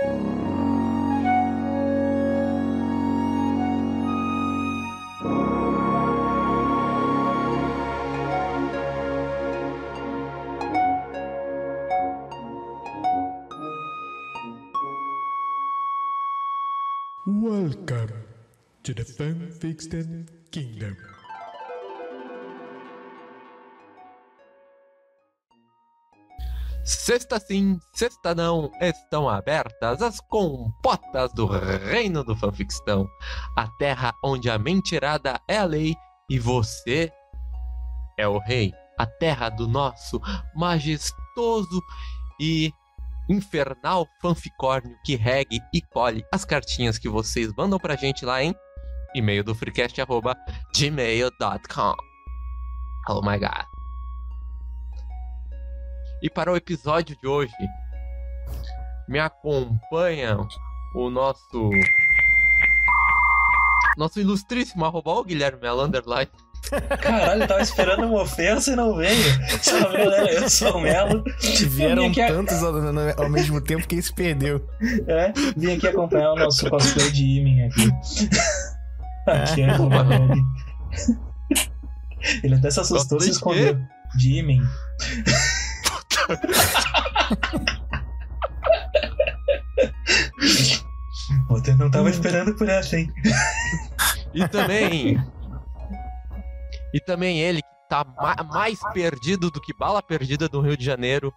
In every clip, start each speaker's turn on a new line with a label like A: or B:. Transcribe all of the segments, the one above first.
A: Welcome to the Fanfiction Kingdom.
B: Sexta sim, sexta não, estão abertas as compotas do reino do fanficção. A terra onde a mentirada é a lei e você é o rei. A terra do nosso majestoso e infernal fanficórnio que regue e colhe as cartinhas que vocês mandam pra gente lá em e-mail do freecast.gmail.com. Oh my god. E para o episódio de hoje, me acompanha o nosso. Nosso ilustríssimo arroba o Guilherme Melanderline.
C: Caralho, eu tava esperando uma ofensa e não veio. Você não veio, né? Eu sou o Melo. A-
D: tantos ao, ao mesmo tempo que se perdeu.
C: É, vim aqui acompanhar o nosso cosplay de Imin aqui. aqui é o Rogue. Ele até se assustou e se escondeu. De Imin. Puta, eu não tava esperando por essa, hein?
B: E também. e também ele que tá ma- mais perdido do que bala perdida do Rio de Janeiro.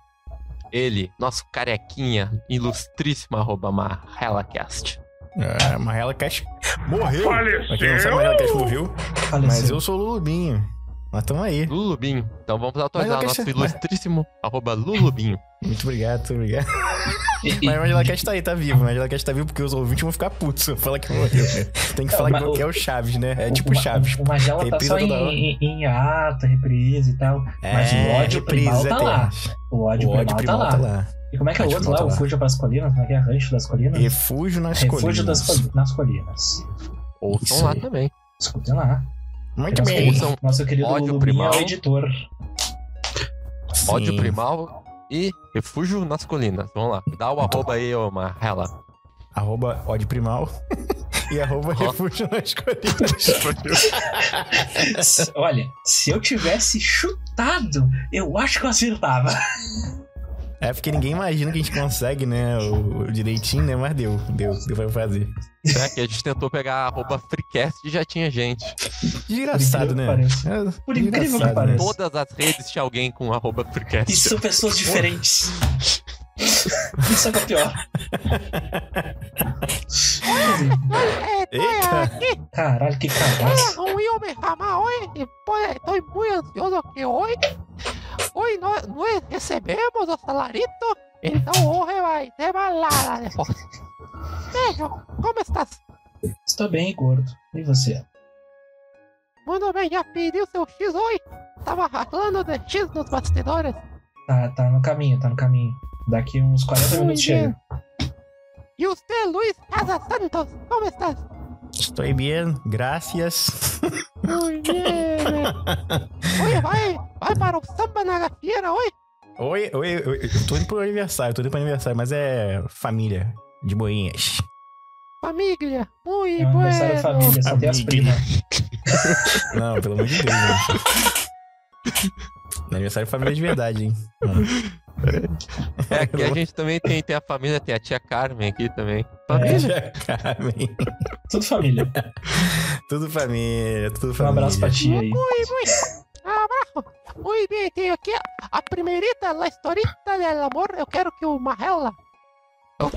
B: Ele, nosso carequinha, ilustríssimo arroba MarrelaCast.
D: Ah, Marrela Cash morreu. Pra quem não sabe, Marrela Cash morreu. Mas
C: Faleceu.
D: eu sou o Lulubinho. Mas tamo aí.
B: Lulubinho. Então vamos atualizar
D: Mas eu
B: nosso ilustríssimo arroba Lulubinho.
D: Muito obrigado, muito obrigado. Mas o Marrela Cash tá aí, tá vivo. O Marrela Cash tá vivo porque os ouvintes vão ficar putos se eu falar que morreu. Tem que
C: Não,
D: falar
C: mas
D: que
C: o-
D: é o Chaves, né? É
C: o-
D: tipo
C: o,
D: Chaves.
C: O Magela tá só em, em, em ata, reprise e tal. Mas o ódio primal tá lá. O ódio,
D: O ódio
C: primal, tá lá. E como é que é o outro lá?
D: primal
C: O
D: tá lá.
C: Fuja pras colinas? Como é que é? Rancho das colinas?
D: Refúgio nas
C: Refúgio
D: colinas.
C: das coli- nas colinas.
D: Isso
B: lá também.
C: Escutem lá.
D: Muito
C: Nosso
D: bem.
C: querido, nosso querido
B: ódio primal.
C: é editor.
B: Ódio
D: Sim.
B: primal e refúgio nas colinas. Vamos lá. Dá o arroba aí, ô Marrela.
D: Arroba ódio primal. e arroba refúgio nas colinas.
C: Olha, se eu tivesse chutado, eu acho que eu acertava.
D: É porque ninguém imagina que a gente consegue, né? O, o direitinho, né? Mas deu, deu, deu pra fazer.
B: É que a gente tentou pegar arroba freecast e já tinha gente.
D: Engraçado, né?
C: Por incrível que
D: É,
C: Por incrível que
D: engraçado, né?
C: pareça.
B: Todas as redes tinha alguém com arroba freecast.
C: E são pessoas diferentes. Isso é que é o pior.
D: Eita!
C: Caralho, que cagaço.
E: me llama hoy y pues estoy muy ansioso que hoy hoy no, no recebemos o salarito então hoje vai ter balada depois beijo como estás?
C: Estou bem, gordo. E você?
E: muito bem já pediu seu X hoje? tava falando de X nos bastidores
C: Tá, tá no caminho, tá no caminho. Daqui uns 40
E: Muy
C: minutos chega.
E: e você Luiz Casa Santos como estás?
D: Estou bem, graças.
E: muy bien Oye, vai, vai para o samba na gafieira hoje?
D: Oi, oi, oi, eu tô indo pro aniversário, tô indo pro aniversário, mas é família de boinhas.
E: Família, muito
C: É um aniversário família, só tem as
D: Família.
C: primas.
D: Não, pelo amor de Deus, gente. Aniversário de família de verdade, hein?
B: É, aqui a gente também tem, tem a família, tem a tia Carmen aqui também.
C: É,
B: Família.
D: Carmen.
C: tudo família.
D: Tudo família, tudo
C: Um
D: família.
C: abraço pra tia aí.
E: Muy, muy. Abraço. Muy bien, tenho aqui a primeirita, a historita del amor. Eu quero que o Marrela. Eu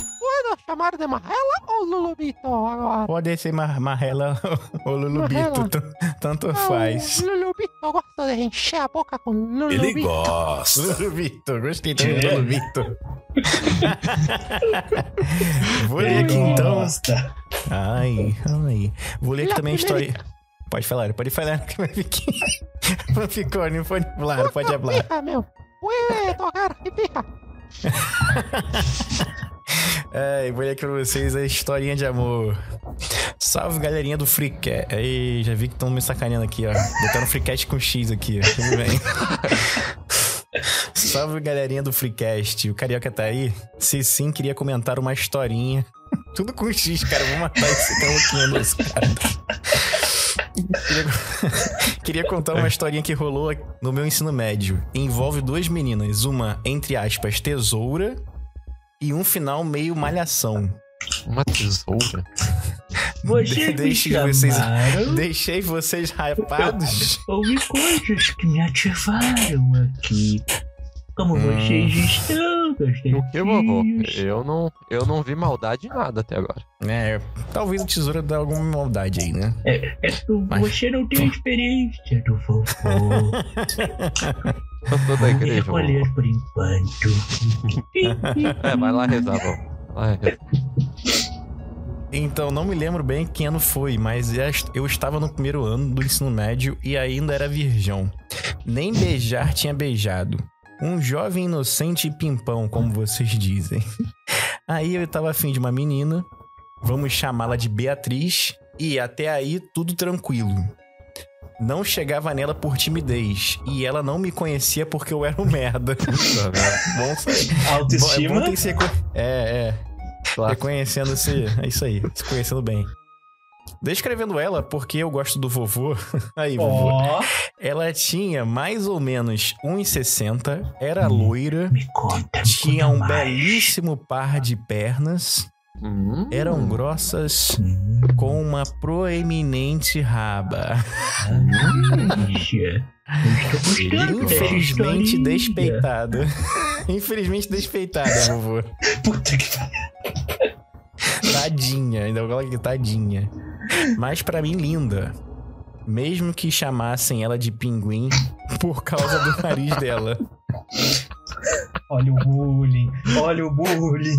E: posso chamar de Marrela ou Lulubito agora?
D: Pode ser Mar Marrela ou Lulubito, tanto
E: Ah,
D: faz.
E: Lulubito, gosto de encher a boca com Lulubito.
F: Ele gosta.
D: Lulubito, gostei também do
C: É.
D: Lulubito. Vou ler aqui então.
C: Nossa.
D: Ai, ai. Vou ler aqui também a história. Pode falar, pode falar que vai ficar. Não ficou, não pode falar, pode falar.
E: Puede tocar, fija.
D: É, vou ler aqui pra vocês a historinha de amor. Salve galerinha do Freecast. Aí, já vi que estão me sacaneando aqui, ó. Botando Freecast com X aqui, ó. Tudo bem. Salve galerinha do Freecast. O Carioca tá aí? Se sim, queria comentar uma historinha. Tudo com X, cara. Vou matar esse caloquinho nesse cara. Queria... queria contar uma historinha que rolou no meu ensino médio. Envolve duas meninas, uma, entre aspas, tesoura e um final meio malhação.
B: Uma tesoura.
C: Você me
D: Deixe vocês- Deixei vocês hypados.
C: houve coisas que me ativaram aqui. Como vocês estão?
B: O que, vovô? Eu não, eu não vi maldade em nada até agora.
D: É, talvez a tesoura dê alguma maldade aí, né?
C: É, tu-
D: Mas-
C: Você não tem experiência do vovô.
B: Eu sou da
C: Vou
B: igreja,
C: recolher
B: vovô.
C: por enquanto.
B: É, vai lá rezar, rezar.
D: Então, não me lembro bem que ano foi, mas eu estava no primeiro ano do ensino médio e ainda era virgão. Nem beijar tinha beijado. Um jovem inocente e pimpão, como vocês dizem. Aí eu estava afim de uma menina, vamos chamá-la de Beatriz, e até aí tudo tranquilo. Não chegava nela por timidez, e ela não me conhecia porque eu era um merda.
B: Velho.
D: Bom saber. Bom, é
C: Autoestima.
D: bom se É, é.
B: Claro.
D: Reconhecendo-se. É isso aí, se conhecendo bem. Descrevendo ela, porque eu gosto do vovô. Aí, vovô.
C: Ó,
D: Ela tinha mais ou menos 1,60, era loira,
C: me conta. me
D: tinha um
C: mais.
D: belíssimo par de pernas,
B: Hum.
D: eram grossas,
C: Hum,
D: com uma proeminente raba. Infelizmente despeitada. Infelizmente despeitada, vovô.
C: Puta que pariu.
D: Tadinha, ainda vou colocar aqui, tadinha. Mas pra mim, linda. Mesmo que chamassem ela de pinguim por causa do nariz dela.
C: Olha o bullying. Olha o bullying.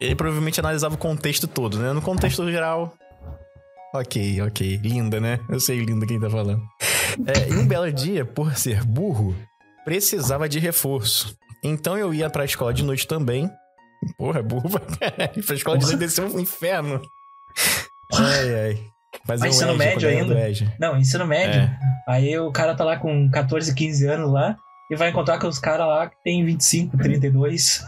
D: Ele provavelmente analisava o contexto todo, né? No contexto geral. Ok, ok. Linda, né? Eu sei linda quem tá falando. É, e um belo dia, por ser burro, precisava de reforço. Então eu ia pra escola de noite também. Porra, burro pra caralho. Pra escola de noite ser um inferno. Ai, ai.
C: Mas
D: um
C: ensino médio ainda?
D: EJA.
C: Não, ensino médio.
D: É.
C: Aí o cara tá lá com 14, 15 anos lá e vai encontrar com os caras lá que tem 25, 32.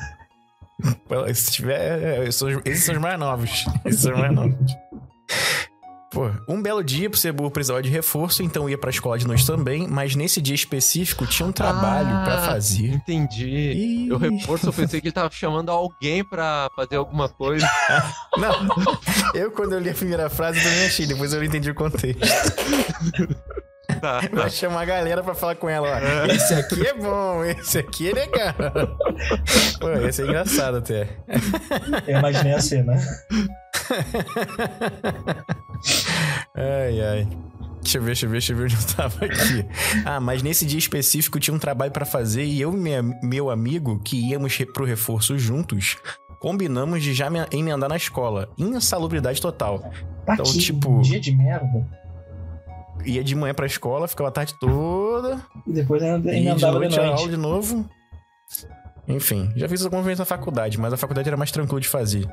D: Se tiver. é, esses são os mais novos. Esses são os mais novos. Pô, um belo dia, ser burro, precisava de reforço, então ia pra escola de noite também, mas nesse dia específico tinha um trabalho
B: Ah,
D: pra fazer.
B: Entendi.
D: Ih,
B: Eu reforço, eu pensei que ele tava chamando alguém pra fazer alguma coisa.
D: Não, eu quando eu li a primeira frase eu também achei, depois eu entendi o contexto. Vai chamar a galera pra falar com ela, ó. Esse aqui é bom, esse aqui é legal. Pô, esse é engraçado até.
C: Eu imaginei a cena.
D: Ai, ai. Deixa eu ver, deixa eu ver, deixa eu ver onde eu tava aqui. Ah, mas nesse dia específico tinha um trabalho pra fazer e eu e minha- meu amigo, que íamos pro reforço juntos, combinamos de já me- emendar na escola. Insalubridade total.
C: Tá
D: Então,
C: que
D: tipo-
C: dia de merda.
D: Ia de manhã pra escola, ficava a tarde toda,
C: E depois ainda
D: e de
C: emendava de
D: noite
C: noite.
D: aula de novo. Enfim, já fiz alguma vez na faculdade, mas a faculdade era mais tranquilo de fazer.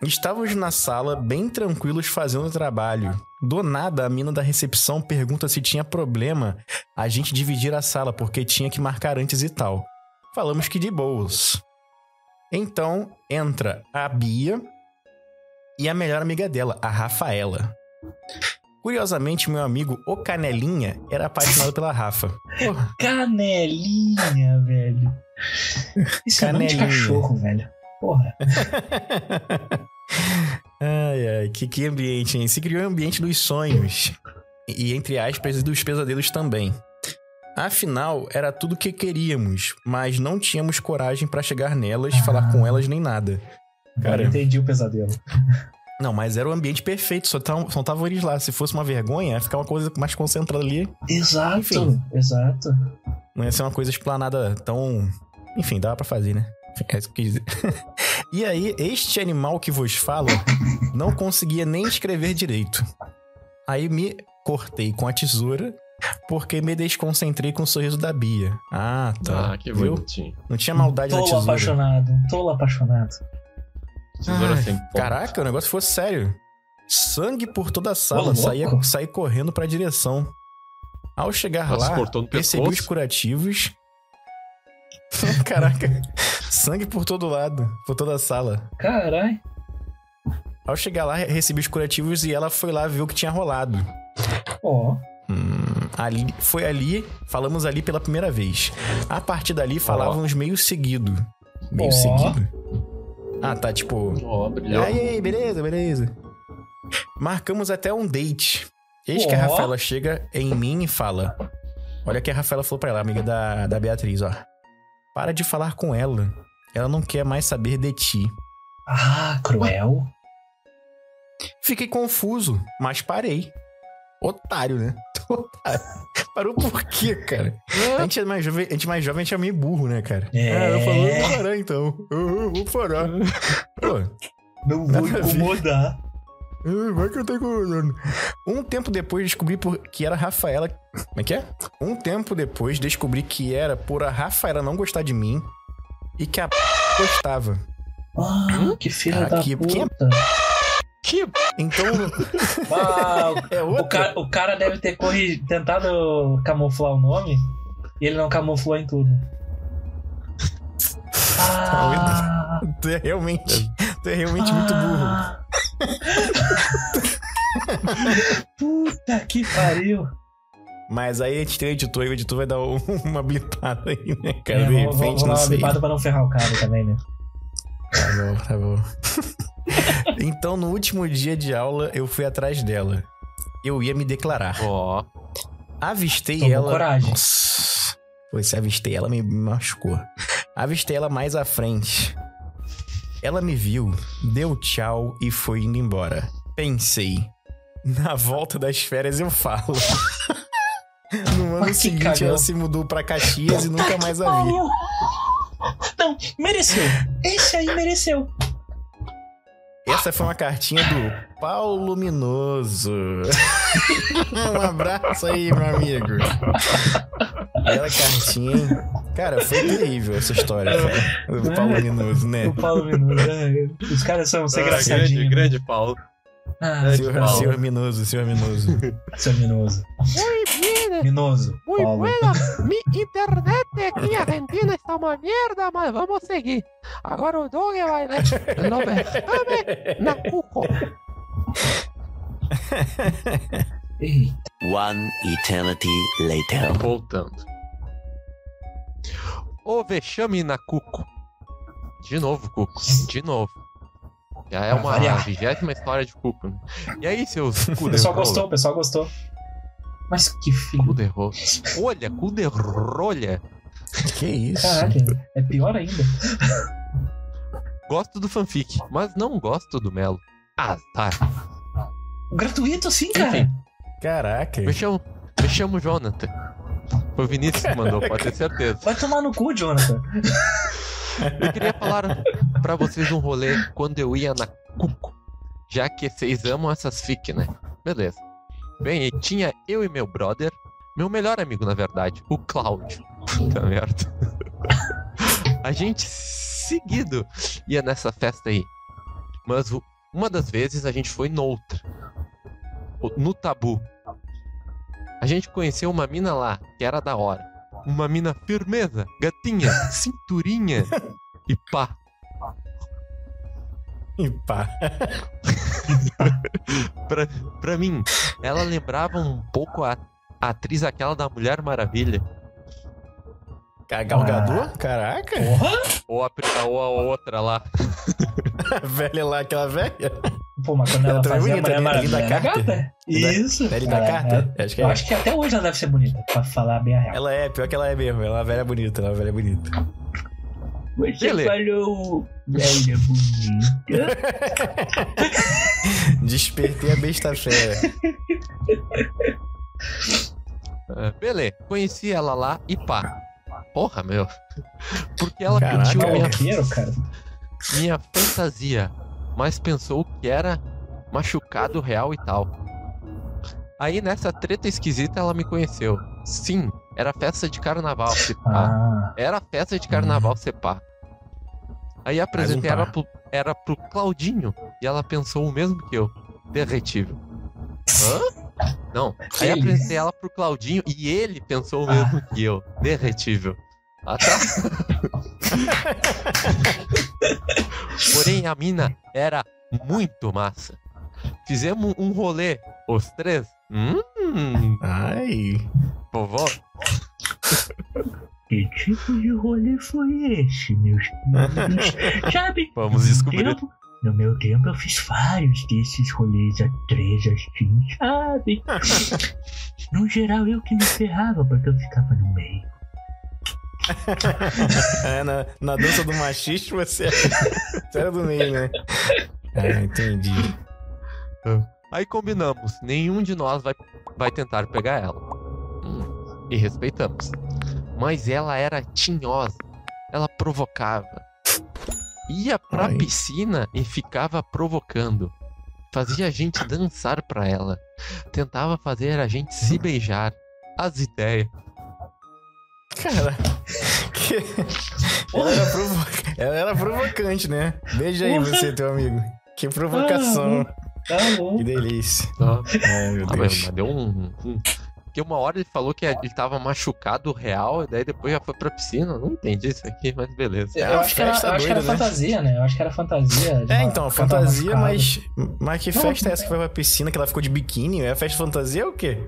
D: Estávamos na sala, bem tranquilos, fazendo o trabalho. Do nada, a mina da recepção pergunta se tinha problema a gente dividir a sala, porque tinha que marcar antes e tal. Falamos que de boas. Então, entra a Bia e a melhor amiga dela, a Rafaela. Curiosamente, meu amigo, o Canelinha, era apaixonado pela Rafa. Porra,
C: Canelinha, velho. Isso é nome de
D: Canelinha.
C: cachorro, velho. Porra.
D: Ai, ai, que, que ambiente, hein? Se criou um ambiente dos sonhos. E, entre aspas, e dos pesadelos também. Afinal, era tudo o que queríamos, mas não tínhamos coragem pra chegar nelas, falar com elas nem nada. Cara.
C: eu entendi o pesadelo.
D: Não, mas era o ambiente perfeito, só tavam- só estavam eles lá. Se fosse uma vergonha, ia ficar uma coisa mais concentrada ali.
C: Exato,
D: Enfim.
C: exato.
D: Não ia ser uma coisa explanada tão. Enfim, dava pra fazer, né? É isso que eu quis dizer. e aí, este animal que vos falo não conseguia nem escrever direito. Aí me cortei com a tesoura porque me desconcentrei com o sorriso da Bia. Ah, tá.
B: Ah, que
D: Viu?
B: bonitinho.
D: Não tinha maldade na
C: Tolo
D: tesoura.
C: apaixonado, um tolo apaixonado.
B: Tesoura
D: Ai,
B: sem ponta.
D: Caraca, o negócio fosse sério. Sangue por toda a sala, saía, saí correndo pra direção. Ao chegar lá, recebi os curativos. Caraca. Sangue por todo lado, por toda a sala.
C: Caralho.
D: Ao chegar lá, recebi os curativos e ela foi lá ver o que tinha rolado.
C: Ó.
D: Hum, ali, foi ali, falamos ali pela primeira vez. A partir dali falávamos meio seguido. Meio
C: Ó.
D: seguido? Ah, tá, tipo.
B: Ó,
D: E
B: brilhou.
D: aí, beleza, beleza. Marcamos até um date. Eis que a. Rafaela chega em mim e fala: Olha o que a Rafaela falou pra ela, amiga da, da Beatriz, ó. Para de falar com ela. Ela não quer mais saber de ti.
C: Ah, cruel.
D: Fiquei confuso, mas parei. Otário, né? Otário. Parou por quê, cara? A gente é mais jovem, a gente é mais jovem, a gente é meio burro, né, cara?
C: É.
D: Ah, eu falou, eu vou parar então. Eu, eu vou parar. Pô,
C: Não vou incomodar.
D: Ah, Vai que eu tô incomodando. Um tempo depois descobri por- que era a Rafaela. Como é que é? Um tempo depois descobri que era por a Rafaela não gostar de mim e que a p gostava.
C: Ah, que filha
D: Ah,
C: da
D: que-
C: puta.
D: quem é-
B: Que
D: Então,
C: Ah,
D: é
C: o, cara, o cara deve ter corri- tentado camuflar o nome e ele não camuflou em tudo. Ah,
D: Tu é realmente, tu é realmente muito burro.
C: ah. Puta que pariu.
D: Mas aí a gente tem o editor e o editor vai dar um- uma blipada aí, né, cara?
C: É,
D: de
C: vou, vou,
D: repente,
C: vou dar
D: não
C: uma
D: sei.
C: bipada pra não ferrar o cara também, né?
D: Tá bom, tá bom. então, no último dia de aula, eu fui atrás dela. Eu ia me declarar.
B: Ó.
D: Avistei
C: Tomou
D: ela.
C: coragem.
D: Nossa. Pô, se avistei ela, me machucou. Avistei ela mais à frente. Ela me viu, deu tchau e foi indo embora. Pensei. Na volta das férias eu falo. No ano
C: Mas
D: seguinte
C: cagão.
D: ela se mudou pra Caxias e nunca mais a vi.
C: Não, mereceu. Esse aí mereceu.
D: Essa foi uma cartinha do Paulo Minoso. um abraço aí, meu amigo. Bela cartinha? Cara, foi terrível essa história, cara. Do Paulo Minoso, né?
C: O Paulo Minuto. né? Os caras são sem
B: Ah, grande,
C: engraçadinhos.
B: grande Paulo.
C: Ah,
D: Senhor,
B: Paulo.
D: senhor Minoso, senhor Minoso.
C: seu Minoso.
E: Muy bien.
C: Minoso.
E: Muy
C: Paulo.
E: buena. Mi internet aqui em Argentina está uma merda, mas vamos seguir. Agora o Doug vai ler Lo Besame na Cuco.
C: Eita.
F: One eternity later.
B: Voltando. O vexame na Cuco. De novo, Cuco. De novo. Já é uma
C: variar.
B: vigésima história de Cuco. Né? E aí, seus
C: O pessoal gostou, o pessoal gostou. Mas que filho.
B: Cu de rola. Olha, cu de rolha.
D: Que isso?
C: Caralho, é pior ainda.
B: Gosto do fanfic, mas não gosto do Melo. Ah, tá.
C: Gratuito assim, cara.
B: Enfim.
D: Caraca.
B: Me chamo, me chamo Jonathan. Foi o Vinícius que mandou, pode ter certeza.
C: Vai tomar no cu, Jonathan.
B: Eu queria falar pra vocês um rolê quando eu ia na Cuco. Já que vocês amam essas fic, né? Beleza. Bem, e tinha eu e meu brother, meu melhor amigo, na verdade, o Cláudio. Puta merda. A gente seguido ia nessa festa aí. Mas uma das vezes a gente foi noutra. No tabu. A gente conheceu uma mina lá, que era da hora. Uma mina firmeza, gatinha, cinturinha e pá.
D: E pá.
B: Pra, pra mim, ela lembrava um pouco a, a atriz aquela da Mulher Maravilha.
D: A Galgador? Caraca.
C: Porra.
B: Ou a, ou a outra lá.
D: A velha lá, aquela velha.
C: Pô, mas quando
D: Ela
C: ela
D: é
C: fazia a
D: bonita,
C: Mulher
D: né?
C: Maravilha, era
D: Carter.
C: gata. Isso.
D: Velha da
C: Ela-
D: carta? Acho que
C: Eu
D: é.
C: acho que até hoje ela deve ser bonita, pra falar bem a real.
D: Ela é, pior que ela é mesmo. Ela é uma velha bonita, ela é uma velha bonita.
C: Você
B: Beleza.
C: falou velha bonita.
D: Despertei a besta fera.
B: Ah, Beleza, conheci ela lá e pá. Porra, meu. Porque ela
D: Caraca,
B: curtiu minha,
C: Maloqueiro, cara.
B: minha fantasia, mas pensou que era machucado real e tal. Aí nessa treta esquisita ela me conheceu. Sim, era festa de carnaval, se pá.
C: Ah,
B: Era festa de carnaval, se pá. Aí apresentei
D: um
B: ela
D: pá.
B: pro, era pro Claudinho e ela pensou o mesmo que eu. Derretível. Hã? Não. Aí apresentei ela pro Claudinho e ele pensou o
C: Ah.
B: mesmo que eu. Derretível. Ah, tá. Porém, a mina era muito massa. Fizemos um rolê, os três. Hum,
D: Ai.
B: Vovó.
C: Que tipo de rolê foi esse, meus queridos? Sabe,
B: Vamos descobrir.
C: tempo- no meu tempo eu fiz vários desses rolês a três assim, sabe? no geral eu que me ferrava porque eu ficava no meio.
D: É, na, na dança do machista você, você era do meio, né? Ah, entendi.
B: Aí combinamos, nenhum de nós vai, vai tentar pegar ela. Hum, e respeitamos. Mas ela era tinhosa, ela provocava. Ia pra
D: Ai.
B: piscina e ficava provocando. Fazia a gente dançar pra ela. Tentava fazer a gente se beijar. As ideias.
D: Cara, que... ela, era provo- ela era provocante, né? Beija aí você, teu amigo. Que provocação.
C: Tá bom.
D: Que delícia.
B: Ó.
D: Ai, meu
B: Ah, mas
D: Deus.
B: mas deu um, um- Porque uma hora ele falou que ele tava machucado real, e daí depois já foi pra piscina. Não entendi isso aqui, mas beleza.
C: Eu
D: É
C: acho que era,
D: festa
C: eu acho que era
D: né?
C: fantasia, né? Eu acho que era fantasia.
D: É,
C: uma-
D: então, fantasia, mas. Mas que
C: Não,
D: festa é essa que vai pra piscina, que ela ficou de biquíni? É festa fantasia ou o quê?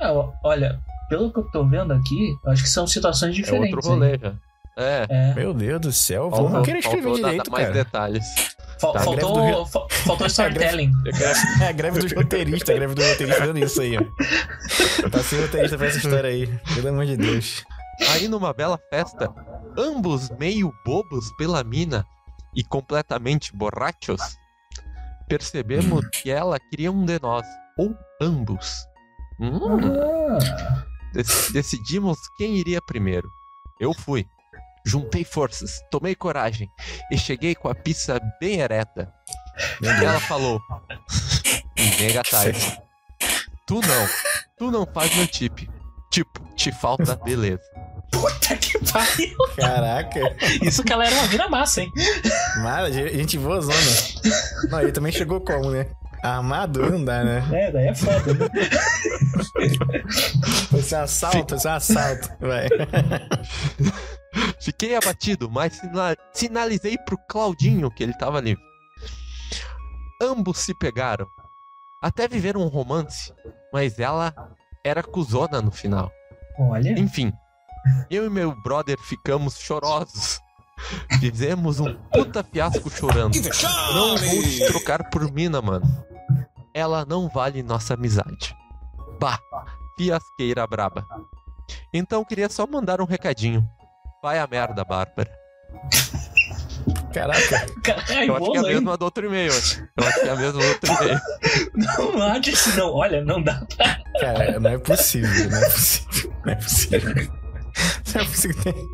C: Não, olha, pelo que eu tô vendo aqui, eu acho que são situações
B: É
C: diferentes.
B: outro rolê já. É.
C: É.
D: Meu Deus do céu,
B: Faltou-
D: vamos querer escrever
B: faltou
D: direito,
B: mais
D: cara.
B: detalhes.
C: Fal-
B: Tá,
C: faltou,
D: Rio-
C: fa- faltou storytelling.
D: É a greve dos roteiristas, a greve do roteirista fazendo isso aí, ó. Eu passei roteirista pra essa história aí. Pelo amor de Deus.
B: Aí numa bela festa, ambos meio bobos pela mina e completamente borrachos, percebemos que ela queria um de nós, ou ambos. Hum,
C: Ah,
B: dec- decidimos quem iria primeiro. Eu fui. Juntei forças, tomei coragem e cheguei com a pista bem ereta. E ela falou: Negatais. Tu não. Tu não faz meu tipo. Tipo, te falta beleza.
C: puta que pariu.
D: Caraca.
C: Isso que ela era uma vira massa, hein?
D: Mara, gente boa zona. Não, ele também chegou como, né? Armado não dá, né?
C: É, daí é foda. Né?
D: Foi ser um assalto, foi ser um assalto. Vai.
B: Fiquei abatido, mas sina- sinalizei pro Claudinho que ele tava livre. Ambos se pegaram. Até viveram um romance, mas ela era cuzona no final.
C: Olha.
B: Enfim, eu e meu brother ficamos chorosos. Fizemos um puta fiasco chorando. Não vou te trocar por mina, mano. Ela não vale nossa amizade. Bah, fiasqueira braba. Então queria só mandar um recadinho. Vai a merda, Bárbara.
D: Caraca.
C: Caralho,
B: Eu acho que é a
C: bolo, hein?
B: mesma do outro e-mail. Eu acho que é a mesma do outro e-mail.
C: Não acha isso, não. Olha, não dá pra.
D: Cara, não é possível, não é possível. Não é possível. Não é possível.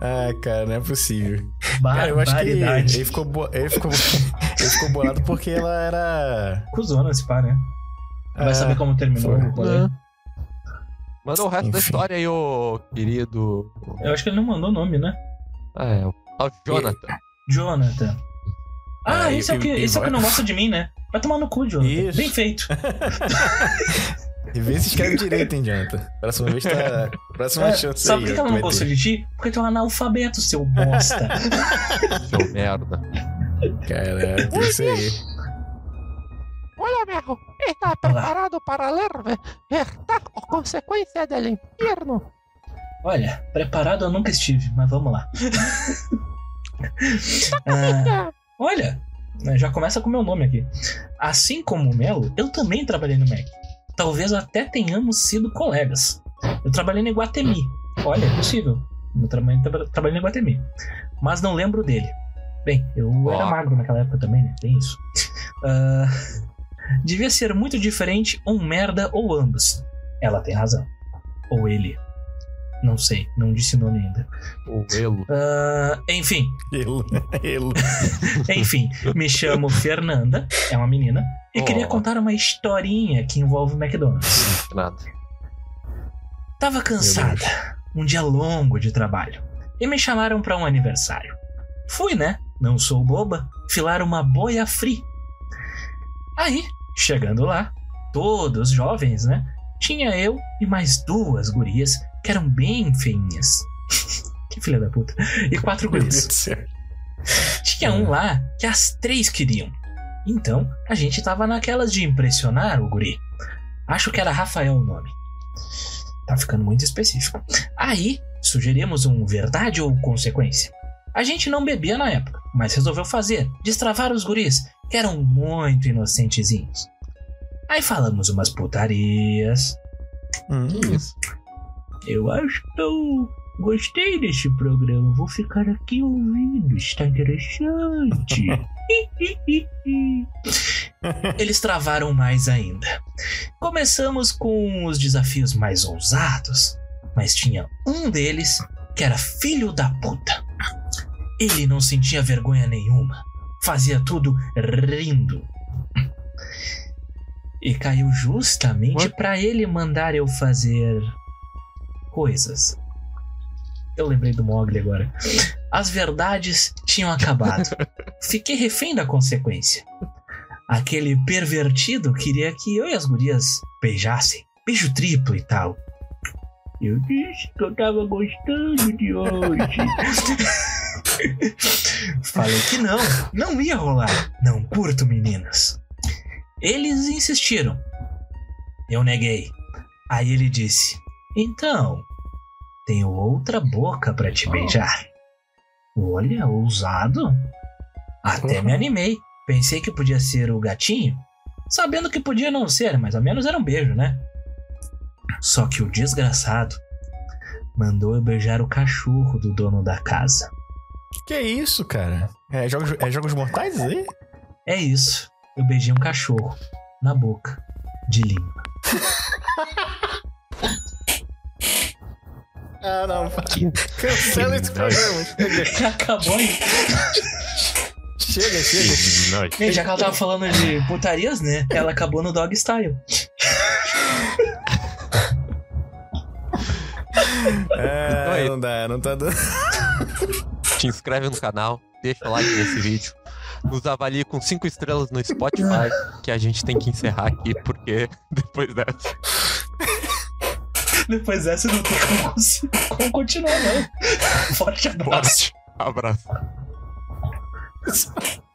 D: Ah, cara, não é possível. Cara, eu acho que ele
C: Barbaridade.
D: ficou, bo- ele ficou, ele ficou bolado porque ela era.
C: Cusona esse pá, né? Vai
D: Ah,
C: saber como terminou
D: foi.
C: o rolê.
B: Né? Manda o resto da
D: Enfim.
B: história aí, ô querido.
C: Eu acho que ele não mandou nome, né?
B: Ah, é, o o Jonathan.
C: Jonathan. Ah,
D: É,
C: esse é o que,
D: e
C: esse é o que não gosta de mim, né? Vai tomar no cu, Jonathan.
D: Isso.
C: Bem feito.
D: E vê se escreve direito, hein, Jonathan. Próxima vez tá. Próxima
C: É,
D: chance
C: sabe por que ela não gostou de ti? Porque tu é um analfabeto, seu bosta.
B: Seu merda.
D: Caraca, isso aí.
E: Olha, amigo, está preparado para ler ve- verdade ou consequência del infierno?
C: Olha, preparado eu nunca estive, mas vamos lá. Ah, olha, já começa com o meu nome aqui. Assim como o Melo, eu também trabalhei no Mac. Talvez até tenhamos sido colegas. Eu trabalhei no Iguatemi. Olha, é possível. Eu trabalhei, tra- trabalhei no Iguatemi. Mas não lembro dele. Bem, eu era
B: Ó.
C: magro naquela época também, né? Tem isso. Ah, devia ser muito diferente um merda ou ambos. Ela tem razão. Ou ele. Não sei, não disse nome ainda.
B: O Elo.
C: Ah, enfim,
D: Elo. Elo.
C: enfim, me chamo Fernanda, é uma menina, e
B: Oh.
C: queria contar uma historinha que envolve o McDonald's.
B: Nada.
C: Tava cansada, um dia longo de trabalho, e me chamaram pra um aniversário. Fui, né? Não sou boba, filar uma boia free. Aí, chegando lá, todos jovens, né? Tinha eu e mais duas gurias que eram bem feinhas. Que filha da puta. E quatro
D: céu.
C: Tinha um lá que as três queriam. Então, a gente tava naquelas de impressionar o guri. Acho que era Rafael o nome. Tá ficando muito específico. Aí, sugerimos um verdade ou consequência. A gente não bebia na época, mas resolveu fazer, destravar os guris, que eram muito inocentezinhos. Aí falamos umas putarias.
D: Hum.
C: Eu acho que eu gostei deste programa. Vou ficar aqui ouvindo. Está interessante. Eles travaram mais ainda. Começamos com os desafios mais ousados, mas tinha um deles que era filho da puta. Ele não sentia vergonha nenhuma. Fazia tudo rindo. E caiu justamente pra ele mandar eu fazer coisas. Eu lembrei do Mogli agora. As verdades tinham acabado. Fiquei refém da consequência. Aquele pervertido queria que eu e as gurias beijassem. Beijo triplo e tal. Eu disse que eu tava gostando de hoje. Falei que não, não ia rolar. Não curto meninas. Eles insistiram. Eu neguei. Aí ele disse: Então, tenho outra boca pra te beijar. Olha, ousado. Até me animei. Pensei que podia ser o gatinho, sabendo que podia não ser, mas ao menos era um beijo, né? Só que o desgraçado mandou eu beijar o cachorro do dono da casa.
D: Que isso, cara? É jogos, é jogos mortais aí?
C: É isso. Eu beijei um cachorro na boca de língua.
D: Ah, não.
B: Que-
D: Cancela esse
B: Que
D: programa. Chega,
C: Acabou aí.
D: chega. chega.
C: E já que ela tava falando de putarias, né? Ela acabou no dog style.
D: É, não dá, não tá dando.
B: Te inscreve no canal, deixa o like nesse vídeo. Nos avalie com 5 estrelas no Spotify, que a gente tem que encerrar aqui, porque depois dessa.
C: Depois dessa eu não tem como, como continuar, não. Forte abraço.
B: Abraço.